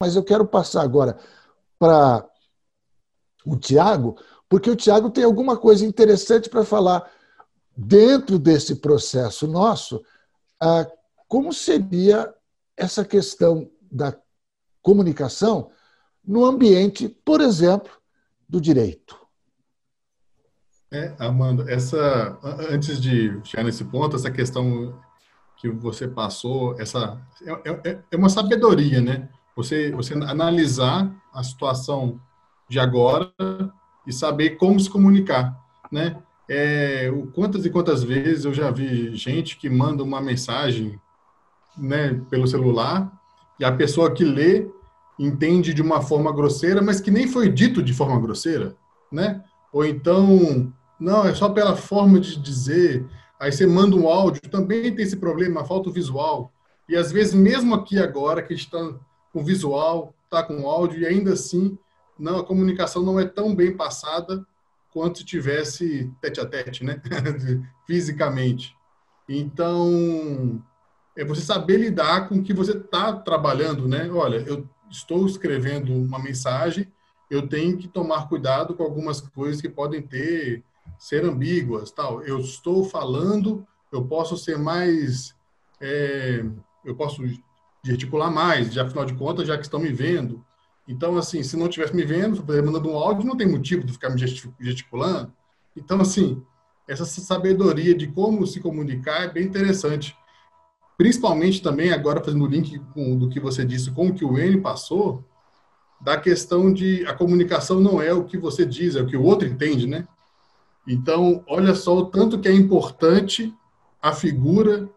Mas eu quero passar agora para o Tiago, porque o Tiago tem alguma coisa interessante para falar dentro desse processo nosso, ah, como seria essa questão da comunicação no ambiente, por exemplo, do direito. É, Amanda, essa antes de chegar nesse ponto, essa questão que você passou, essa é, é, é uma sabedoria, né? Você você analisar a situação de agora e saber como se comunicar, né? É, quantas e quantas vezes eu já vi gente que manda uma mensagem, né, pelo celular e a pessoa que lê entende de uma forma grosseira, mas que nem foi dito de forma grosseira, né? Ou então, não, é só pela forma de dizer. Aí você manda um áudio, também tem esse problema, falta o visual. E às vezes, mesmo aqui agora, que está com visual, está com áudio, e ainda assim, não, a comunicação não é tão bem passada quanto se tivesse tete a tete, né? Fisicamente. Então, é você saber lidar com o que você está trabalhando, né? Olha, eu estou escrevendo uma mensagem, eu tenho que tomar cuidado com algumas coisas que podem ter ser ambíguas, tal. Eu estou falando, eu posso ser mais, é, eu posso gesticular mais, já afinal de contas, já que estão me vendo. Então, assim, se não tivesse me vendo, mandando um áudio, não tem motivo de ficar me gesticulando. Então, assim, essa sabedoria de como se comunicar é bem interessante principalmente também, agora fazendo o link com, do que você disse com o que o N passou, da questão de a comunicação não é o que você diz, é o que o outro entende, né? Então, olha só o tanto que é importante a figura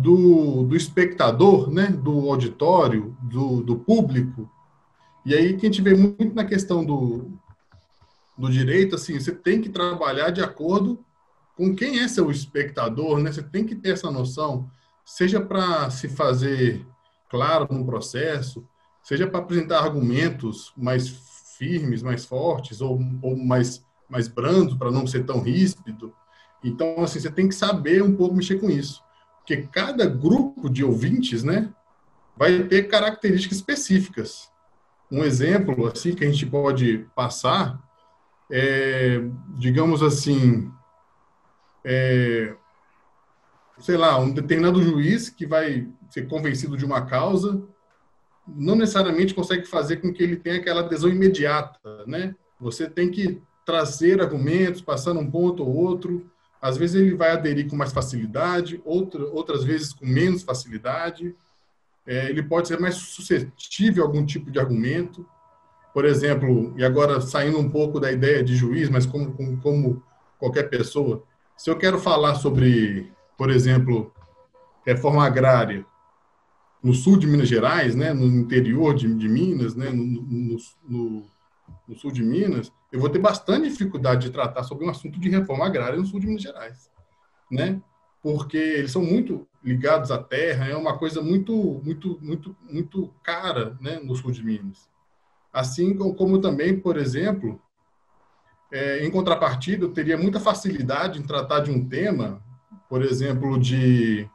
do, do espectador, né? do auditório, do, do público. E aí que a gente vê muito na questão do, do direito, assim, você tem que trabalhar de acordo com quem é seu espectador, né? Você tem que ter essa noção seja para se fazer claro no processo, seja para apresentar argumentos mais firmes, mais fortes ou, ou mais mais brandos para não ser tão ríspido. Então, assim, você tem que saber um pouco mexer com isso, porque cada grupo de ouvintes, né, vai ter características específicas. Um exemplo assim que a gente pode passar é, digamos assim, é, sei lá, um determinado juiz que vai ser convencido de uma causa, não necessariamente consegue fazer com que ele tenha aquela adesão imediata, né? Você tem que trazer argumentos, passando um ponto ou outro. Às vezes ele vai aderir com mais facilidade, outra, outras vezes com menos facilidade. É, ele pode ser mais suscetível a algum tipo de argumento. Por exemplo, e agora saindo um pouco da ideia de juiz, mas como, como, como qualquer pessoa, se eu quero falar sobre por exemplo, reforma agrária no sul de Minas Gerais, né, no interior de, de Minas, né, no, no, no, no, sul de Minas, eu vou ter bastante dificuldade de tratar sobre um assunto de reforma agrária no sul de Minas Gerais, né? Porque eles são muito ligados à terra, é uma coisa muito, muito, muito, muito cara, né, no sul de Minas. Assim como também, por exemplo, é, em contrapartida, eu teria muita facilidade em tratar de um tema por exemplo, de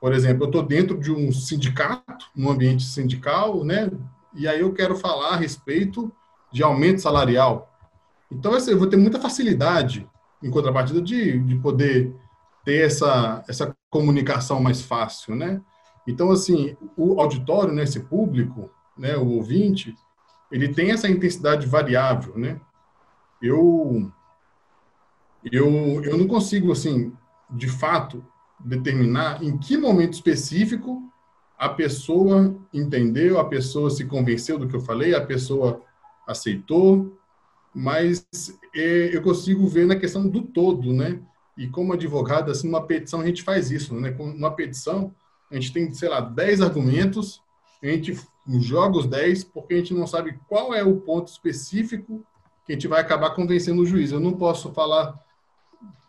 por exemplo, eu estou dentro de um sindicato, num ambiente sindical, né? E aí eu quero falar a respeito de aumento salarial. Então, assim, eu vou ter muita facilidade, em contrapartida, de, de poder ter essa, essa comunicação mais fácil, né? Então, assim, o auditório, né, esse público, né, o ouvinte, ele tem essa intensidade variável, né? Eu, eu, eu não consigo, assim, de fato, determinar em que momento específico a pessoa entendeu, a pessoa se convenceu do que eu falei, a pessoa aceitou, mas é, eu consigo ver na questão do todo, né? E como advogado, assim, numa petição a gente faz isso, né? Numa petição, a gente tem, sei lá, 10 argumentos, a gente joga os 10 porque a gente não sabe qual é o ponto específico que a gente vai acabar convencendo o juiz. Eu não posso falar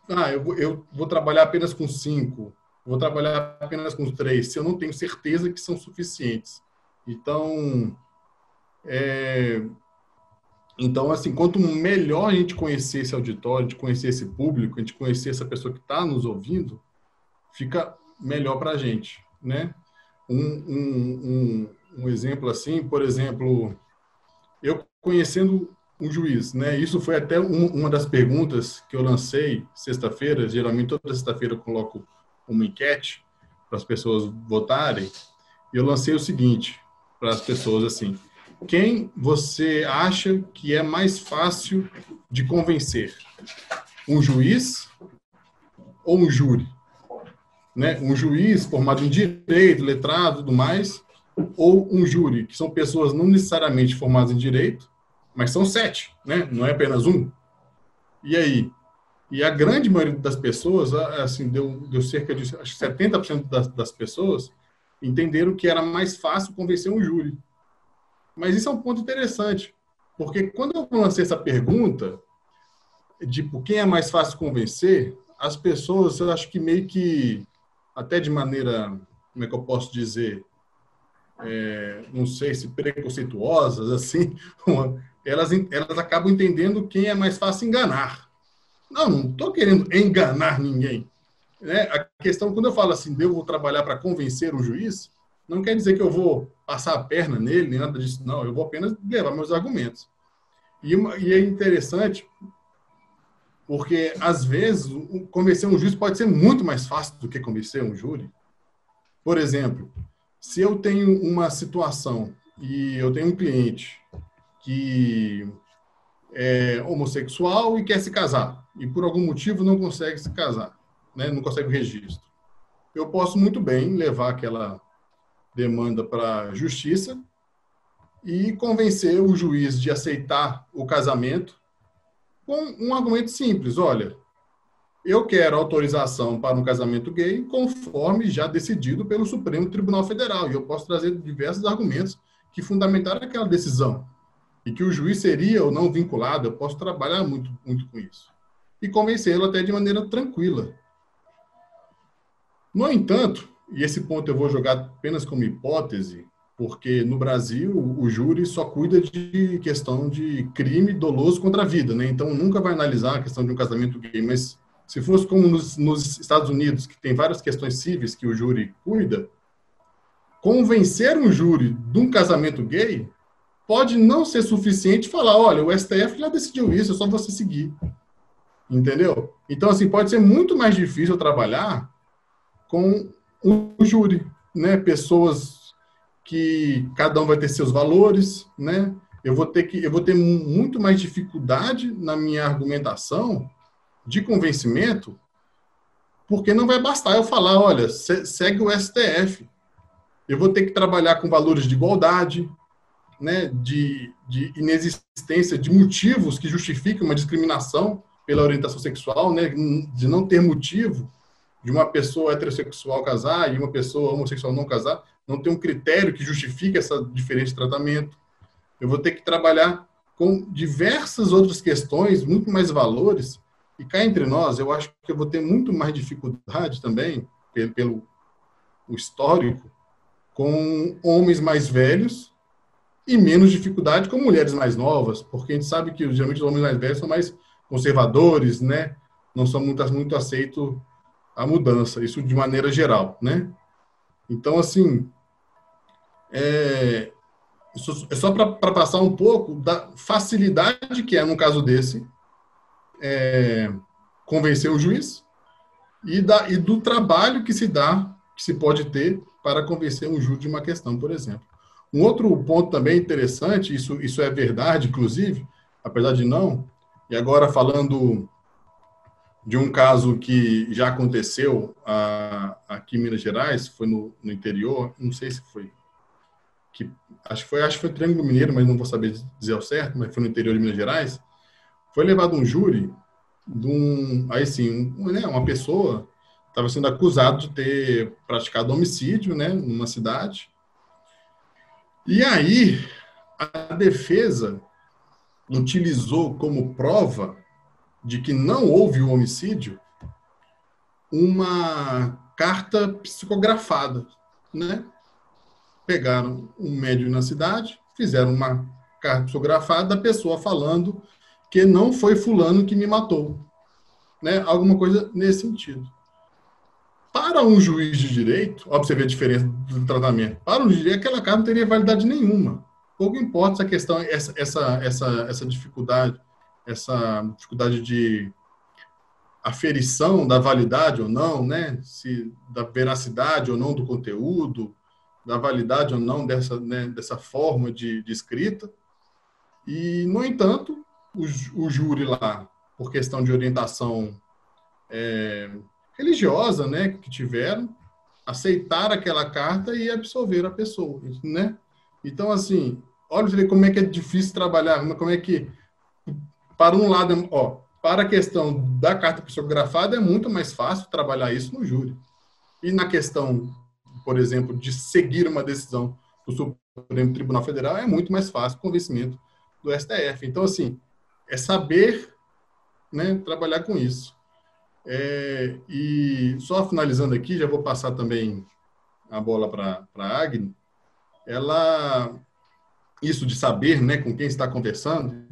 ah, eu, eu vou trabalhar apenas com cinco, vou trabalhar apenas com três, se eu não tenho certeza que são suficientes. Então, é, então assim, quanto melhor a gente conhecer esse auditório, a gente conhecer esse público, a gente conhecer essa pessoa que está nos ouvindo, fica melhor para a gente, né? Um, um, um, um exemplo assim, por exemplo, eu conhecendo um juiz, né? Isso foi até um, uma das perguntas que eu lancei sexta-feira. Geralmente toda sexta-feira eu coloco uma enquete para as pessoas votarem. E eu lancei o seguinte para as pessoas assim: quem você acha que é mais fácil de convencer? Um juiz ou um júri? Né? Um juiz formado em direito, letrado, tudo mais, ou um júri, que são pessoas não necessariamente formadas em direito, mas são sete, né? Não é apenas um. E aí? E a grande maioria das pessoas, assim, deu, deu cerca de acho, 70% das, das pessoas entenderam que era mais fácil convencer um júri. Mas isso é um ponto interessante, porque quando eu lancei essa pergunta de por quem é mais fácil convencer, as pessoas, eu acho que meio que, até de maneira, como é que eu posso dizer, é, não sei se preconceituosas, assim, elas, elas acabam entendendo quem é mais fácil enganar. Não, não estou querendo enganar ninguém. Né? A questão, quando eu falo assim, devo trabalhar para convencer o juiz, não quer dizer que eu vou passar a perna nele, nem nada disso, não. Eu vou apenas levar meus argumentos. E, uma, e é interessante, porque às vezes convencer um juiz pode ser muito mais fácil do que convencer um júri. Por exemplo, se eu tenho uma situação e eu tenho um cliente que é homossexual e quer se casar e por algum motivo não consegue se casar, né? não consegue o registro. Eu posso muito bem levar aquela demanda para a justiça e convencer o juiz de aceitar o casamento com um argumento simples. Olha, eu quero autorização para um casamento gay conforme já decidido pelo Supremo Tribunal Federal. E eu posso trazer diversos argumentos que fundamentaram aquela decisão e que o juiz seria ou não vinculado, eu posso trabalhar muito, muito com isso. E convencê-lo até de maneira tranquila. No entanto, e esse ponto eu vou jogar apenas como hipótese, porque no Brasil o júri só cuida de questão de crime doloso contra a vida, né? Então nunca vai analisar a questão de um casamento gay, mas se fosse como nos, nos Estados Unidos, que tem várias questões cíveis que o júri cuida, convencer um júri de um casamento gay pode não ser suficiente falar, olha, o STF já decidiu isso, é só você seguir. Entendeu? Então, assim, pode ser muito mais difícil trabalhar com o júri, né? Pessoas que cada um vai ter seus valores, né? Eu vou ter que eu vou ter muito mais dificuldade na minha argumentação de convencimento, porque não vai bastar eu falar, olha, segue o STF. Eu vou ter que trabalhar com valores de igualdade, né, de, de inexistência de motivos que justifiquem uma discriminação pela orientação sexual, né, de não ter motivo de uma pessoa heterossexual casar e uma pessoa homossexual não casar, não tem um critério que justifique essa diferente tratamento. Eu vou ter que trabalhar com diversas outras questões, muito mais valores, e cá entre nós, eu acho que eu vou ter muito mais dificuldade também, pelo, pelo o histórico, com homens mais velhos e menos dificuldade com mulheres mais novas, porque a gente sabe que geralmente os homens mais velhos são mais conservadores, né? Não são muito, muito aceitos a mudança, isso de maneira geral, né? Então, assim, é, é só para passar um pouco da facilidade que é, no caso desse, é, convencer o juiz e, da, e do trabalho que se dá, que se pode ter para convencer um júri de uma questão, por exemplo. Um outro ponto também interessante, isso, isso é verdade, inclusive, apesar de não, e agora falando de um caso que já aconteceu aqui em Minas Gerais, foi no, no, interior, não sei se foi, que, acho, que foi, acho que foi Triângulo Mineiro, mas não vou saber dizer ao certo, mas foi no interior de Minas Gerais, foi levado um júri de um, aí sim, um, né, uma pessoa estava sendo acusado de ter praticado homicídio, né, numa cidade, e aí, a defesa utilizou como prova de que não houve o homicídio uma carta psicografada, né? Pegaram um médium na cidade, fizeram uma carta psicografada da pessoa falando que não foi fulano que me matou, né? Alguma coisa nesse sentido. para um juiz de direito, ver a diferença do tratamento, para um juiz de direito, aquela carta não teria validade nenhuma. Pouco importa essa questão, essa, essa, essa, essa dificuldade, essa dificuldade de aferição da validade ou não, né? Se da veracidade ou não do conteúdo, da validade ou não dessa, né, dessa forma de, de escrita. E, no entanto, o, o júri lá, por questão de orientação é, religiosa, né, que tiveram, aceitar aquela carta e absolver a pessoa, né? Então, assim, olha como é que é difícil trabalhar, como é que, para um lado, ó, para a questão da carta psicografada é muito mais fácil trabalhar isso no júri. E na questão, por exemplo, de seguir uma decisão do Supremo Tribunal Federal é muito mais fácil o convencimento do STF. Então, assim, é saber né, trabalhar com isso. É, e só finalizando aqui, já vou passar também a bola para a Agni. Ela, isso de saber né, com quem está conversando,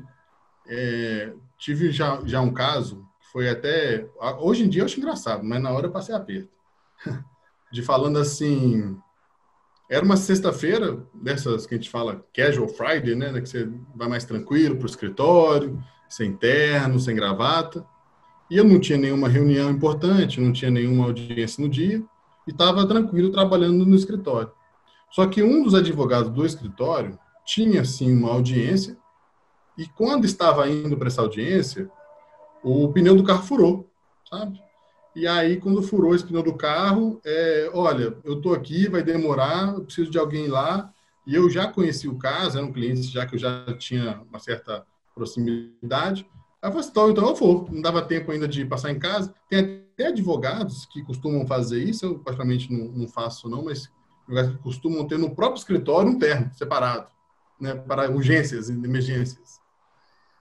é, tive já, já um caso, foi até. Hoje em dia eu acho engraçado, mas na hora eu passei aperto. De falando assim. Era uma sexta-feira, dessas que a gente fala casual Friday, né? Que você vai mais tranquilo para o escritório, sem terno, sem gravata. E eu não tinha nenhuma reunião importante, não tinha nenhuma audiência no dia, e estava tranquilo trabalhando no escritório. Só que um dos advogados do escritório tinha, sim, uma audiência, e quando estava indo para essa audiência, o pneu do carro furou, sabe? E aí, quando furou esse pneu do carro, é, olha, eu estou aqui, vai demorar, eu preciso de alguém lá. E eu já conheci o caso, era um cliente já que eu já tinha uma certa proximidade. Aí eu falei, então, então eu vou. Não dava tempo ainda de passar em casa. Tem até advogados que costumam fazer isso, eu praticamente não, não faço não, mas advogados que costumam ter no próprio escritório um terno separado, né, para urgências e emergências.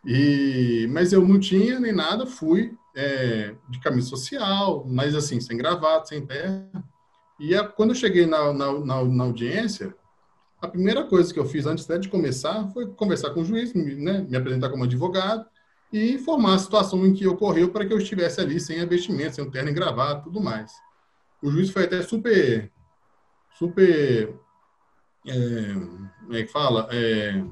E, mas eu não tinha nem nada, fui é, de camisa social, mas assim, sem gravata, sem terno. E a, quando eu cheguei na, na, na, na audiência, a primeira coisa que eu fiz antes de começar foi conversar com o juiz, né, me apresentar como advogado e informar a situação em que ocorreu para que eu estivesse ali sem vestimenta, sem terno e gravata, tudo mais. O juiz foi até super, super, é, como é que fala, é,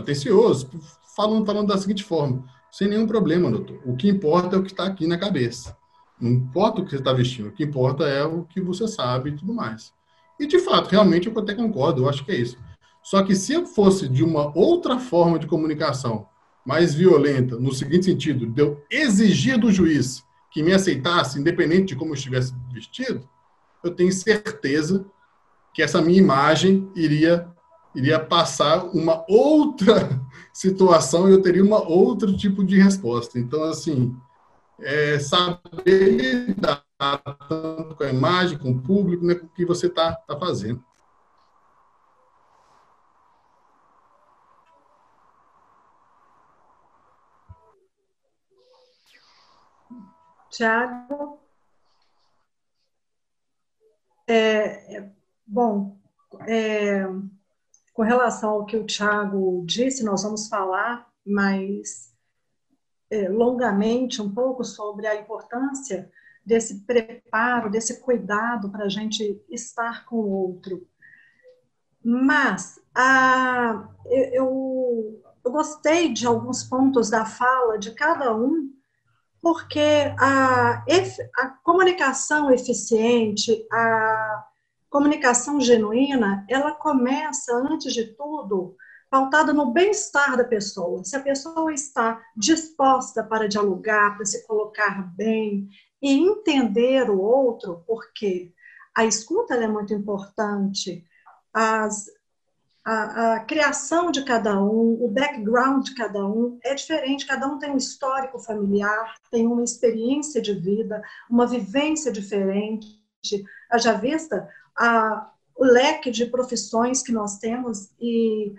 atencioso, falando, falando da seguinte forma, sem nenhum problema, doutor. O que importa é o que está aqui na cabeça. Não importa o que você está vestindo, o que importa é o que você sabe e tudo mais. E, de fato, realmente eu até concordo, eu acho que é isso. Só que se eu fosse de uma outra forma de comunicação, mais violenta, no seguinte sentido, de eu exigir do juiz que me aceitasse, independente de como eu estivesse vestido, eu tenho certeza que essa minha imagem iria iria passar uma outra situação e eu teria uma outro tipo de resposta. Então, assim, é saber lidar tanto com a imagem, com o público, né, com o que você está tá fazendo. Tiago? É, é, bom, é, com relação ao que o Tiago disse, nós vamos falar mais é, longamente um pouco sobre a importância desse preparo, desse cuidado para a gente estar com o outro. Mas a, eu, eu gostei de alguns pontos da fala de cada um, porque a, a comunicação eficiente, a comunicação genuína, ela começa, antes de tudo, pautada no bem-estar da pessoa. Se a pessoa está disposta para dialogar, para se colocar bem e entender o outro, porque a escuta é muito importante, as, a, a, criação de cada um, o background de cada um é diferente, cada um tem um histórico familiar, tem uma experiência de vida, uma vivência diferente. Já vista a, o leque de profissões que nós temos e,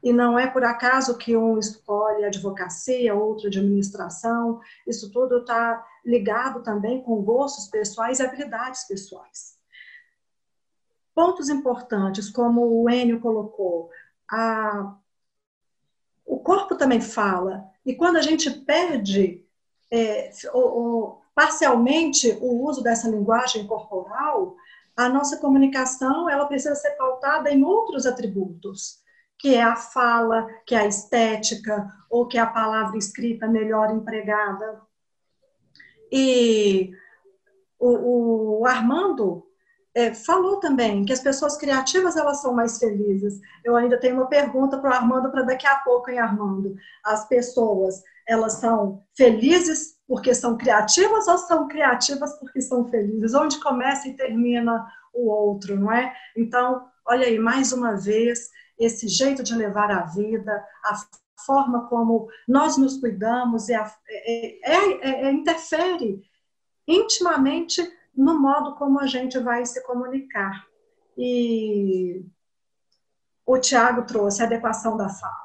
e não é por acaso que um escolhe advocacia, outro administração, isso tudo está ligado também com gostos pessoais e habilidades pessoais. Pontos importantes, como o Enio colocou, a, o corpo também fala, e quando a gente perde é, parcialmente o uso dessa linguagem corporal, a nossa comunicação ela precisa ser pautada em outros atributos, que é a fala, que é a estética, ou que é a palavra escrita melhor empregada. E o, o Armando é, falou também que as pessoas criativas elas são mais felizes. Eu ainda tenho uma pergunta para o Armando para daqui a pouco, hein, Armando? As pessoas elas são felizes porque são criativas ou são criativas porque são felizes? Onde começa e termina o outro, não é? Então, olha aí, mais uma vez, esse jeito de levar a vida, a forma como nós nos cuidamos, é, é, é, é interfere intimamente no modo como a gente vai se comunicar. E o Tiago trouxe a adequação da fala.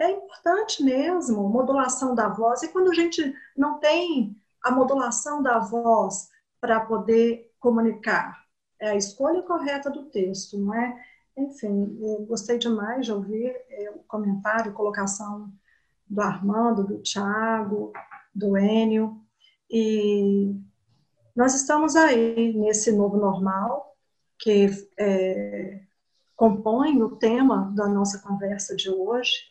É importante mesmo, modulação da voz. E quando a gente não tem a modulação da voz para poder comunicar, é a escolha correta do texto, não é? Enfim, gostei demais de ouvir é, o comentário, colocação do Armando, do Tiago, do Enio. E nós estamos aí nesse novo normal, que é, compõe o tema da nossa conversa de hoje,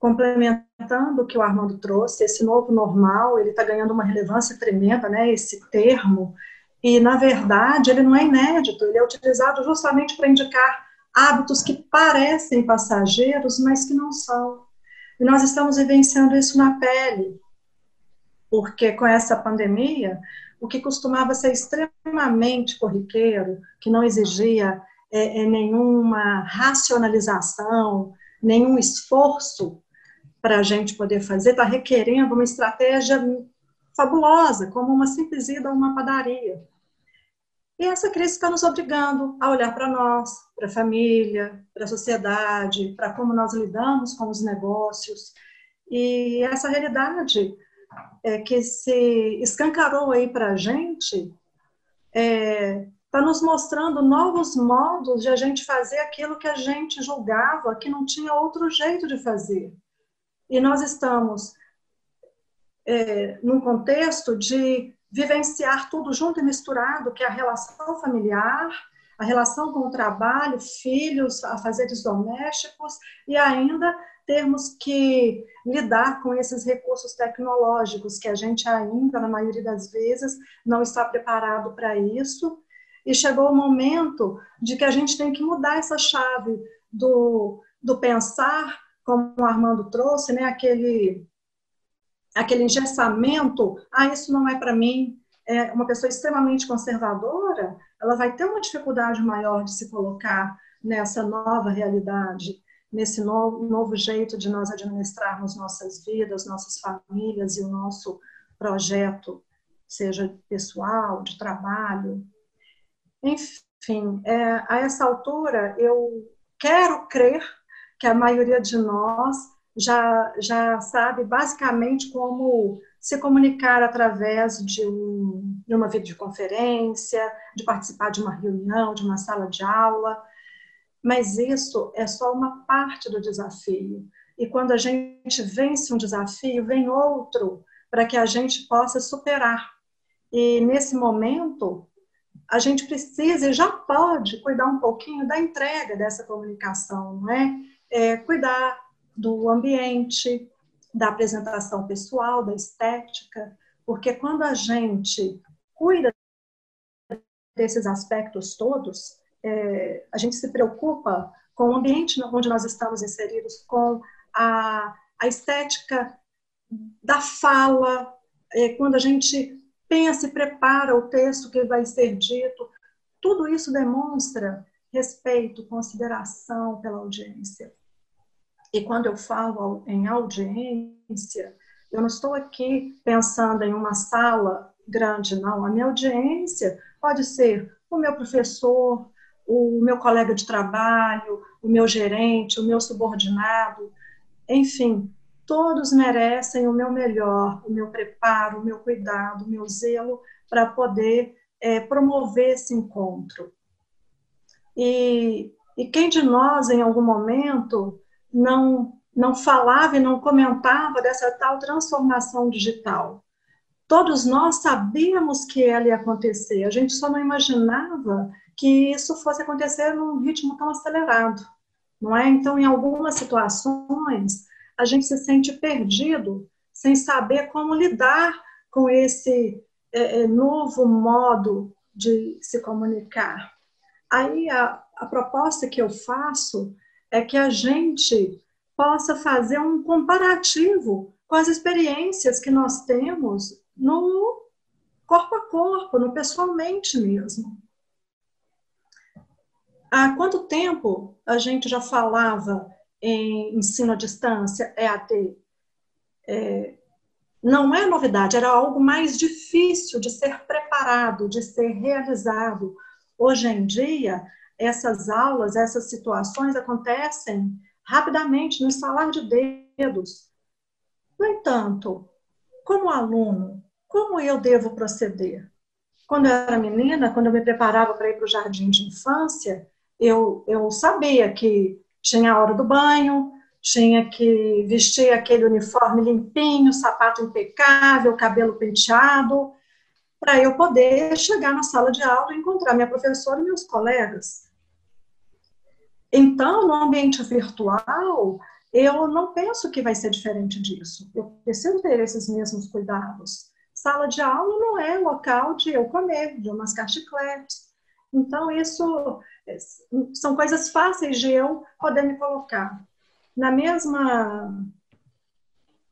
complementando o que o Armando trouxe, esse novo normal, ele está ganhando uma relevância tremenda, né, esse termo, e, na verdade, ele não é inédito, ele é utilizado justamente para indicar hábitos que parecem passageiros, mas que não são. E nós estamos vivenciando isso na pele, porque com essa pandemia, o que costumava ser extremamente corriqueiro, que não exigia é, é, nenhuma racionalização, nenhum esforço para a gente poder fazer, está requerendo uma estratégia fabulosa, como uma simples ida a uma padaria. E essa crise está nos obrigando a olhar para nós, para a família, para a sociedade, para como nós lidamos com os negócios. E essa realidade é, que se escancarou aí para a gente está é, tá nos mostrando novos modos de a gente fazer aquilo que a gente julgava que não tinha outro jeito de fazer. E nós estamos é, num contexto de vivenciar tudo junto e misturado, que é a relação familiar, a relação com o trabalho, filhos, afazeres domésticos e ainda termos que lidar com esses recursos tecnológicos, que a gente ainda, na maioria das vezes, não está preparado para isso. E chegou o momento de que a gente tem que mudar essa chave do, do pensar, como o Armando trouxe, né, aquele, aquele engessamento, ah, isso não é para mim, é uma pessoa extremamente conservadora, ela vai ter uma dificuldade maior de se colocar nessa nova realidade nesse novo, novo jeito de nós administrarmos nossas vidas, nossas famílias e o nosso projeto, seja pessoal, de trabalho. Enfim, é, a essa altura, eu quero crer que a maioria de nós já, já sabe basicamente como se comunicar através de, um, de uma videoconferência, de participar de uma reunião, de uma sala de aula, mas isso é só uma parte do desafio. E quando a gente vence um desafio, vem outro para que a gente possa superar. E nesse momento, a gente precisa e já pode cuidar um pouquinho da entrega dessa comunicação, não é? É cuidar do ambiente, da apresentação pessoal, da estética, porque quando a gente cuida desses aspectos todos, é, a gente se preocupa com o ambiente onde nós estamos inseridos, com a, a estética da fala, é, quando a gente pensa e prepara o texto que vai ser dito, tudo isso demonstra respeito, consideração pela audiência. E quando eu falo em audiência, eu não estou aqui pensando em uma sala grande, não. A minha audiência pode ser o meu professor, o meu colega de trabalho, o meu gerente, o meu subordinado, enfim, todos merecem o meu melhor, o meu preparo, o meu cuidado, o meu zelo para poder é, promover esse encontro. E, e quem de nós, em algum momento, não, não falava e não comentava dessa tal transformação digital? todos nós sabíamos que ela ia acontecer, a gente só não imaginava que isso fosse acontecer num ritmo tão acelerado, não é? Então, em algumas situações, a gente se sente perdido, sem saber como lidar com esse é, é novo modo de se comunicar. Aí, a, a proposta que eu faço é que a gente possa fazer um comparativo com as experiências que nós temos no corpo a corpo, no pessoalmente mesmo. Há quanto tempo a gente já falava em ensino à distância, EAD? É, não é novidade, era algo mais difícil de ser preparado, de ser realizado. Hoje em dia, essas aulas, essas situações acontecem rapidamente, no estalar de dedos. No entanto, como aluno, como eu devo proceder? Quando eu era menina, quando eu me preparava para ir para o jardim de infância, eu, eu sabia que tinha a hora do banho, tinha que vestir aquele uniforme limpinho, sapato impecável, cabelo penteado, para eu poder chegar na sala de aula e encontrar minha professora e meus colegas. Então, no ambiente virtual, eu não penso que vai ser diferente disso. Eu preciso ter esses mesmos cuidados. Sala de aula não é local de eu comer, de eu mascar chicletes. Então, isso são coisas fáceis de eu poder me colocar. Na mesma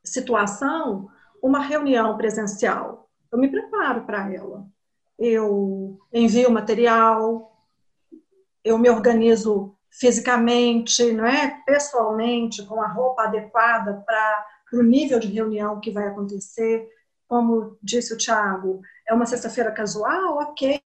situação, uma reunião presencial, eu me preparo para ela. Eu envio material, eu me organizo fisicamente, não é? pessoalmente, com a roupa adequada para o nível de reunião que vai acontecer. Como disse o Tiago, é uma sexta-feira casual? Ok.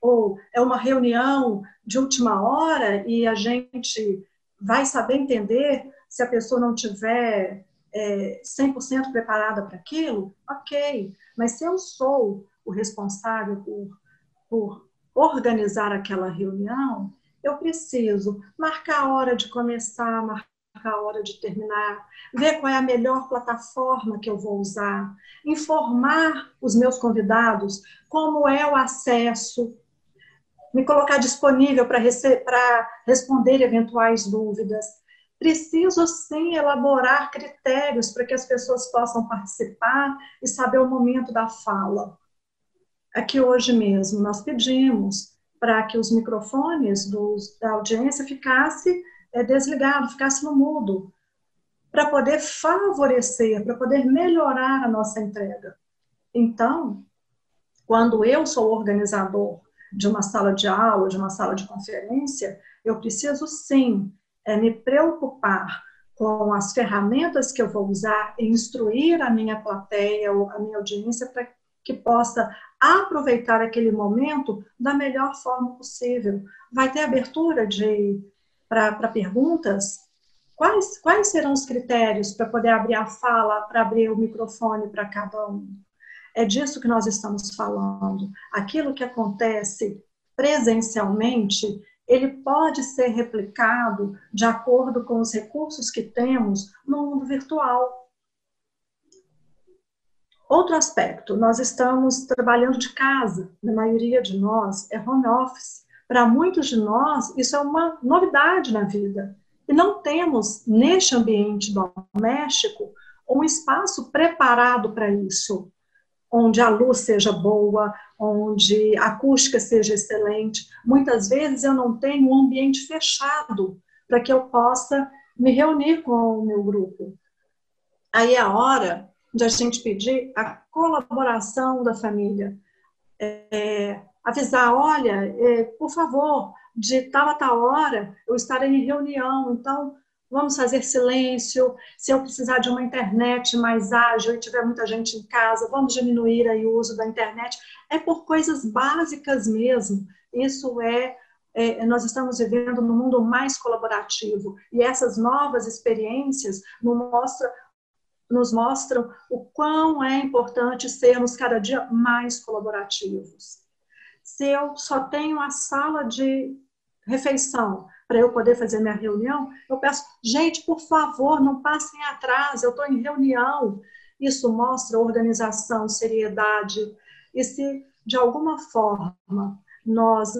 Ou é uma reunião de última hora e a gente vai saber entender se a pessoa não tiver é, 100% preparada para aquilo? Ok. Mas se eu sou o responsável por, por organizar aquela reunião, eu preciso marcar a hora de começar, marcar a hora de terminar, ver qual é a melhor plataforma que eu vou usar, informar os meus convidados como é o acesso, me colocar disponível para responder eventuais dúvidas. Preciso sim elaborar critérios para que as pessoas possam participar e saber o momento da fala. Aqui hoje mesmo nós pedimos para que os microfones dos, da audiência ficasse é, desligado, ficasse no mudo, para poder favorecer, para poder melhorar a nossa entrega. Então, quando eu sou organizador de uma sala de aula, de uma sala de conferência, eu preciso sim é, me preocupar com as ferramentas que eu vou usar e instruir a minha plateia ou a minha audiência para que possa aproveitar aquele momento da melhor forma possível. Vai ter abertura de para perguntas? Quais, quais serão os critérios para poder abrir a fala, para abrir o microfone para cada um? É disso que nós estamos falando. Aquilo que acontece presencialmente, ele pode ser replicado de acordo com os recursos que temos no mundo virtual. Outro aspecto, nós estamos trabalhando de casa, a maioria de nós é home office. Para muitos de nós, isso é uma novidade na vida. E não temos, neste ambiente doméstico, um espaço preparado para isso, onde a luz seja boa, onde a acústica seja excelente. Muitas vezes eu não tenho um ambiente fechado para que eu possa me reunir com o meu grupo. Aí é a hora de a gente pedir a colaboração da família. É, avisar, olha, é, por favor, de tal a tal hora eu estarei em reunião, então vamos fazer silêncio. Se eu precisar de uma internet mais ágil e tiver muita gente em casa, vamos diminuir aí o uso da internet. É por coisas básicas mesmo. Isso é, é nós estamos vivendo num mundo mais colaborativo e essas novas experiências nos mostram nos mostram o quão é importante sermos cada dia mais colaborativos. Se eu só tenho a sala de refeição para eu poder fazer minha reunião, eu peço, gente, por favor, não passem atrás, eu estou em reunião. isso mostra organização, seriedade. E se, de alguma forma, nós,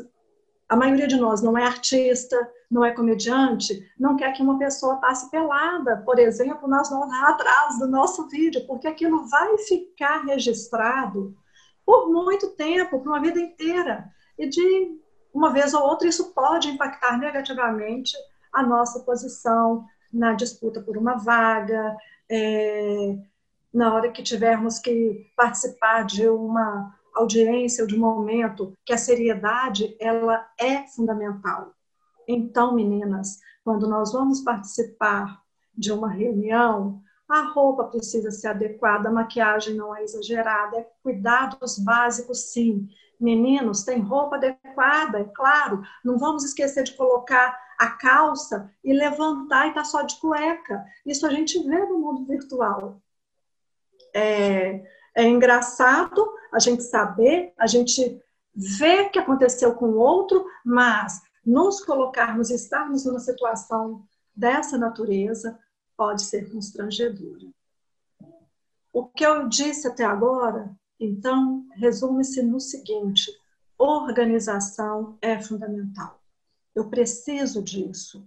a maioria de nós não é artista, não é comediante, não quer que uma pessoa passe pelada, por exemplo, nas, atrás do nosso vídeo, porque aquilo vai ficar registrado por muito tempo, por uma vida inteira. E de uma vez ou outra, isso pode impactar negativamente a nossa posição na disputa por uma vaga, é, na hora que tivermos que participar de uma audiência ou de um momento que a seriedade ela é fundamental. Então, meninas, quando nós vamos participar de uma reunião, a roupa precisa ser adequada, a maquiagem não é exagerada, é cuidados básicos, sim. Meninos, tem roupa adequada, é claro. Não vamos esquecer de colocar a calça e levantar e tá só de cueca. Isso a gente vê no mundo virtual. É, é engraçado a gente saber, a gente ver que aconteceu com o outro, mas nos colocarmos, estarmos numa situação dessa natureza, pode ser constrangedora. O que eu disse até agora, então, resume-se no seguinte: organização é fundamental. Eu preciso disso.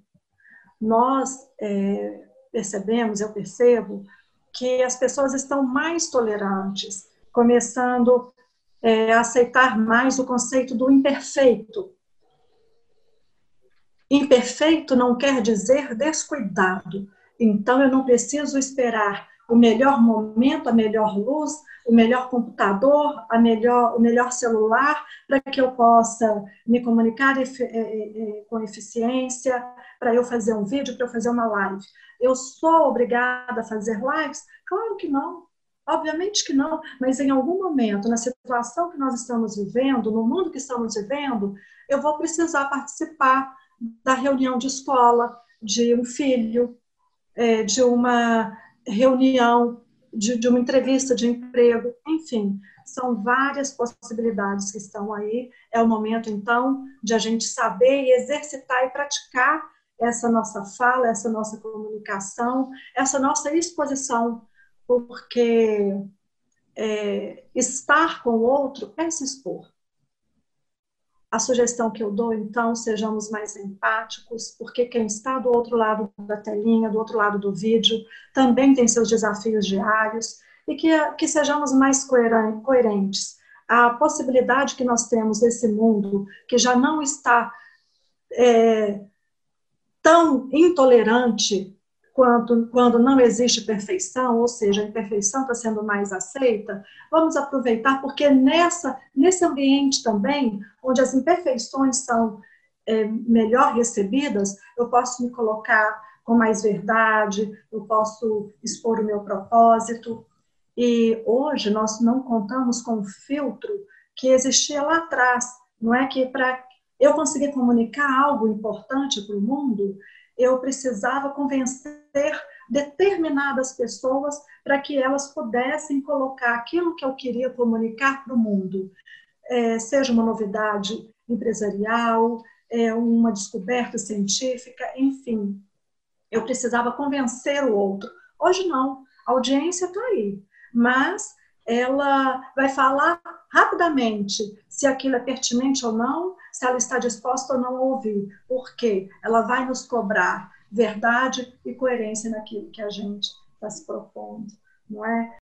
Nós é, percebemos, eu percebo, que as pessoas estão mais tolerantes, começando é, a aceitar mais o conceito do imperfeito. Imperfeito não quer dizer descuidado. Então, eu não preciso esperar o melhor momento, a melhor luz, o melhor computador, a melhor, o melhor celular, para que eu possa me comunicar efe, é, é, com eficiência, para eu fazer um vídeo, para eu fazer uma live. Eu sou obrigada a fazer lives? Claro que não. Obviamente que não, mas em algum momento, na situação que nós estamos vivendo, no mundo que estamos vivendo, eu vou precisar participar da reunião de escola de um filho, é, de uma reunião, de, de uma entrevista de emprego, enfim, são várias possibilidades que estão aí. É o momento, então, de a gente saber e exercitar e praticar essa nossa fala, essa nossa comunicação, essa nossa exposição, porque é, estar com o outro é se expor. A sugestão que eu dou, então, sejamos mais empáticos, porque quem está do outro lado da telinha, do outro lado do vídeo, também tem seus desafios diários, e que, que sejamos mais coerentes. A possibilidade que nós temos desse mundo, que já não está é, tão intolerante quanto, quando não existe perfeição, ou seja, a imperfeição está sendo mais aceita, vamos aproveitar, porque nessa, nesse ambiente também, onde as imperfeições são é, melhor recebidas, eu posso me colocar com mais verdade, eu posso expor o meu propósito. E hoje nós não contamos com o filtro que existia lá atrás, não é que para eu conseguir comunicar algo importante para o mundo, eu precisava convencer determinadas pessoas para que elas pudessem colocar aquilo que eu queria comunicar para o mundo, é, seja uma novidade empresarial, é, uma descoberta científica, enfim. Eu precisava convencer o outro. Hoje não, a audiência está aí, mas ela vai falar rapidamente se aquilo é pertinente ou não, se ela está disposta ou não a ouvir, porque ela vai nos cobrar verdade e coerência naquilo que a gente está se propondo, não é?